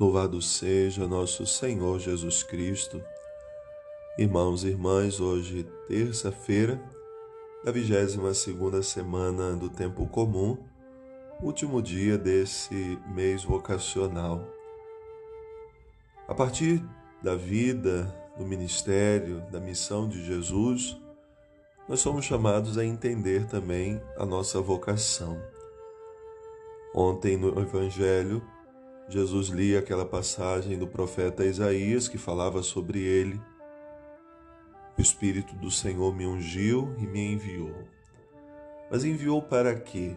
Louvado seja nosso Senhor Jesus Cristo. Irmãos e irmãs, hoje, terça-feira, da 22 segunda semana do tempo comum, último dia desse mês vocacional. A partir da vida, do ministério, da missão de Jesus, nós somos chamados a entender também a nossa vocação. Ontem no Evangelho, Jesus lia aquela passagem do profeta Isaías que falava sobre ele. O Espírito do Senhor me ungiu e me enviou. Mas enviou para quê?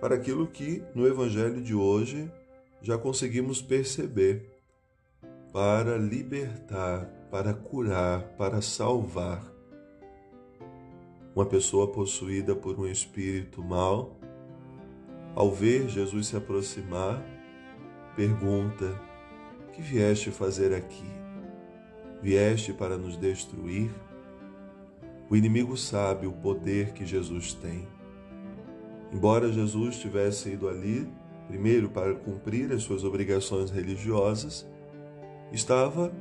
Para aquilo que no Evangelho de hoje já conseguimos perceber para libertar, para curar, para salvar. Uma pessoa possuída por um espírito mau, ao ver Jesus se aproximar, pergunta: Que vieste fazer aqui? Vieste para nos destruir? O inimigo sabe o poder que Jesus tem. Embora Jesus tivesse ido ali, primeiro para cumprir as suas obrigações religiosas, estava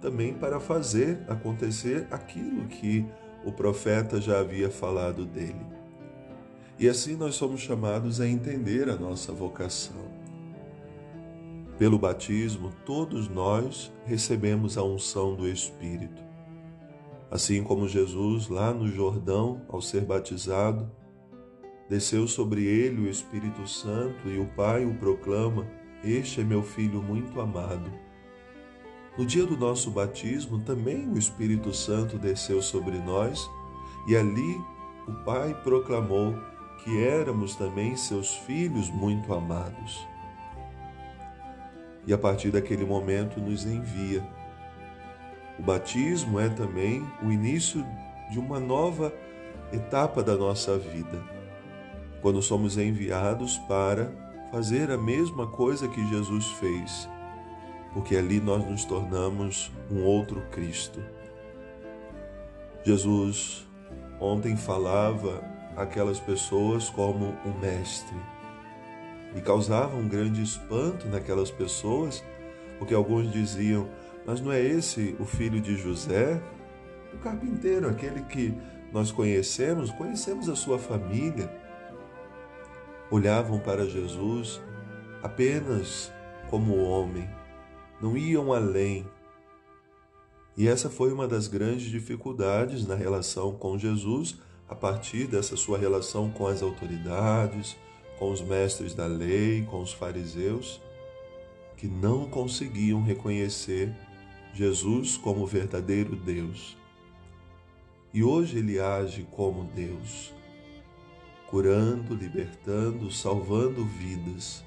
também para fazer acontecer aquilo que o profeta já havia falado dele. E assim nós somos chamados a entender a nossa vocação. Pelo batismo, todos nós recebemos a unção do Espírito. Assim como Jesus, lá no Jordão, ao ser batizado, desceu sobre ele o Espírito Santo e o Pai o proclama: Este é meu filho muito amado. No dia do nosso batismo, também o Espírito Santo desceu sobre nós e ali o Pai proclamou que éramos também seus filhos muito amados e a partir daquele momento nos envia. O batismo é também o início de uma nova etapa da nossa vida, quando somos enviados para fazer a mesma coisa que Jesus fez, porque ali nós nos tornamos um outro Cristo. Jesus ontem falava aquelas pessoas como um mestre e causava um grande espanto naquelas pessoas, porque alguns diziam: Mas não é esse o filho de José? O carpinteiro, aquele que nós conhecemos, conhecemos a sua família. Olhavam para Jesus apenas como homem, não iam além. E essa foi uma das grandes dificuldades na relação com Jesus, a partir dessa sua relação com as autoridades, com os mestres da lei, com os fariseus, que não conseguiam reconhecer Jesus como verdadeiro Deus. E hoje ele age como Deus, curando, libertando, salvando vidas,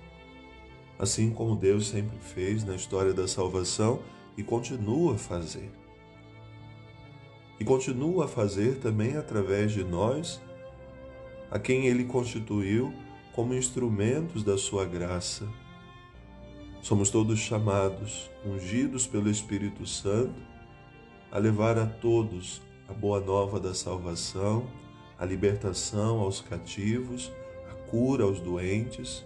assim como Deus sempre fez na história da salvação e continua a fazer. E continua a fazer também através de nós, a quem ele constituiu como instrumentos da sua graça. Somos todos chamados, ungidos pelo Espírito Santo, a levar a todos a boa nova da salvação, a libertação aos cativos, a cura aos doentes.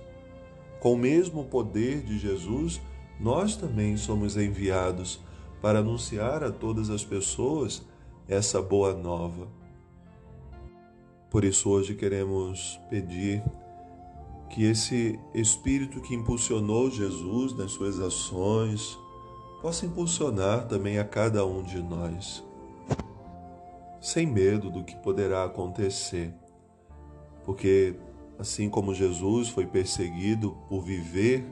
Com o mesmo poder de Jesus, nós também somos enviados para anunciar a todas as pessoas essa boa nova. Por isso, hoje queremos pedir que esse espírito que impulsionou Jesus nas suas ações possa impulsionar também a cada um de nós, sem medo do que poderá acontecer, porque assim como Jesus foi perseguido por viver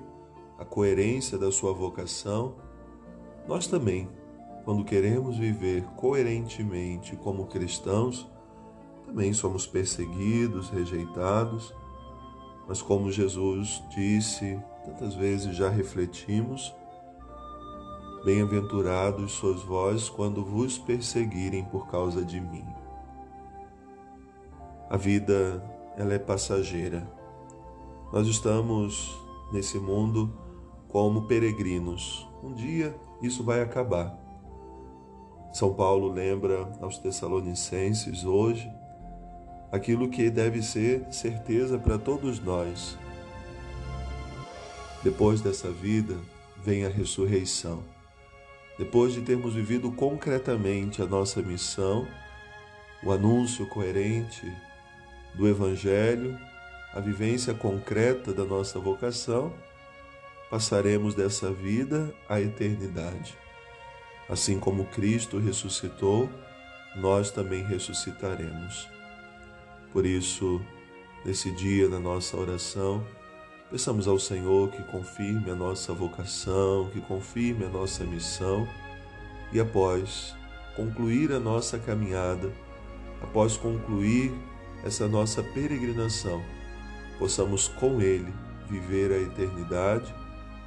a coerência da sua vocação, nós também, quando queremos viver coerentemente como cristãos, também somos perseguidos, rejeitados mas como Jesus disse, tantas vezes já refletimos, Bem-aventurados sois vós quando vos perseguirem por causa de mim. A vida, ela é passageira. Nós estamos nesse mundo como peregrinos. Um dia isso vai acabar. São Paulo lembra aos Tessalonicenses hoje aquilo que deve ser certeza para todos nós. Depois dessa vida, vem a ressurreição. Depois de termos vivido concretamente a nossa missão, o anúncio coerente do Evangelho, a vivência concreta da nossa vocação, passaremos dessa vida à eternidade. Assim como Cristo ressuscitou, nós também ressuscitaremos. Por isso, nesse dia, na nossa oração, peçamos ao Senhor que confirme a nossa vocação, que confirme a nossa missão e após concluir a nossa caminhada, após concluir essa nossa peregrinação, possamos com Ele viver a eternidade,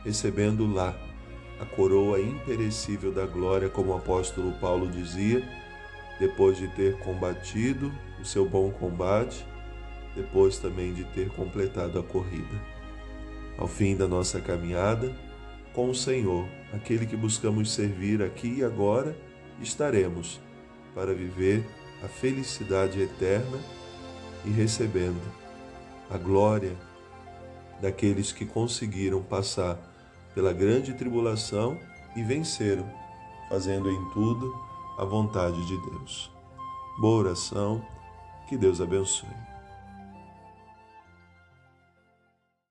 recebendo lá a coroa imperecível da glória, como o apóstolo Paulo dizia, depois de ter combatido o seu bom combate, depois também de ter completado a corrida. Ao fim da nossa caminhada, com o Senhor, aquele que buscamos servir aqui e agora, estaremos para viver a felicidade eterna e recebendo a glória daqueles que conseguiram passar pela grande tribulação e venceram, fazendo em tudo a vontade de Deus. Boa oração, que Deus abençoe.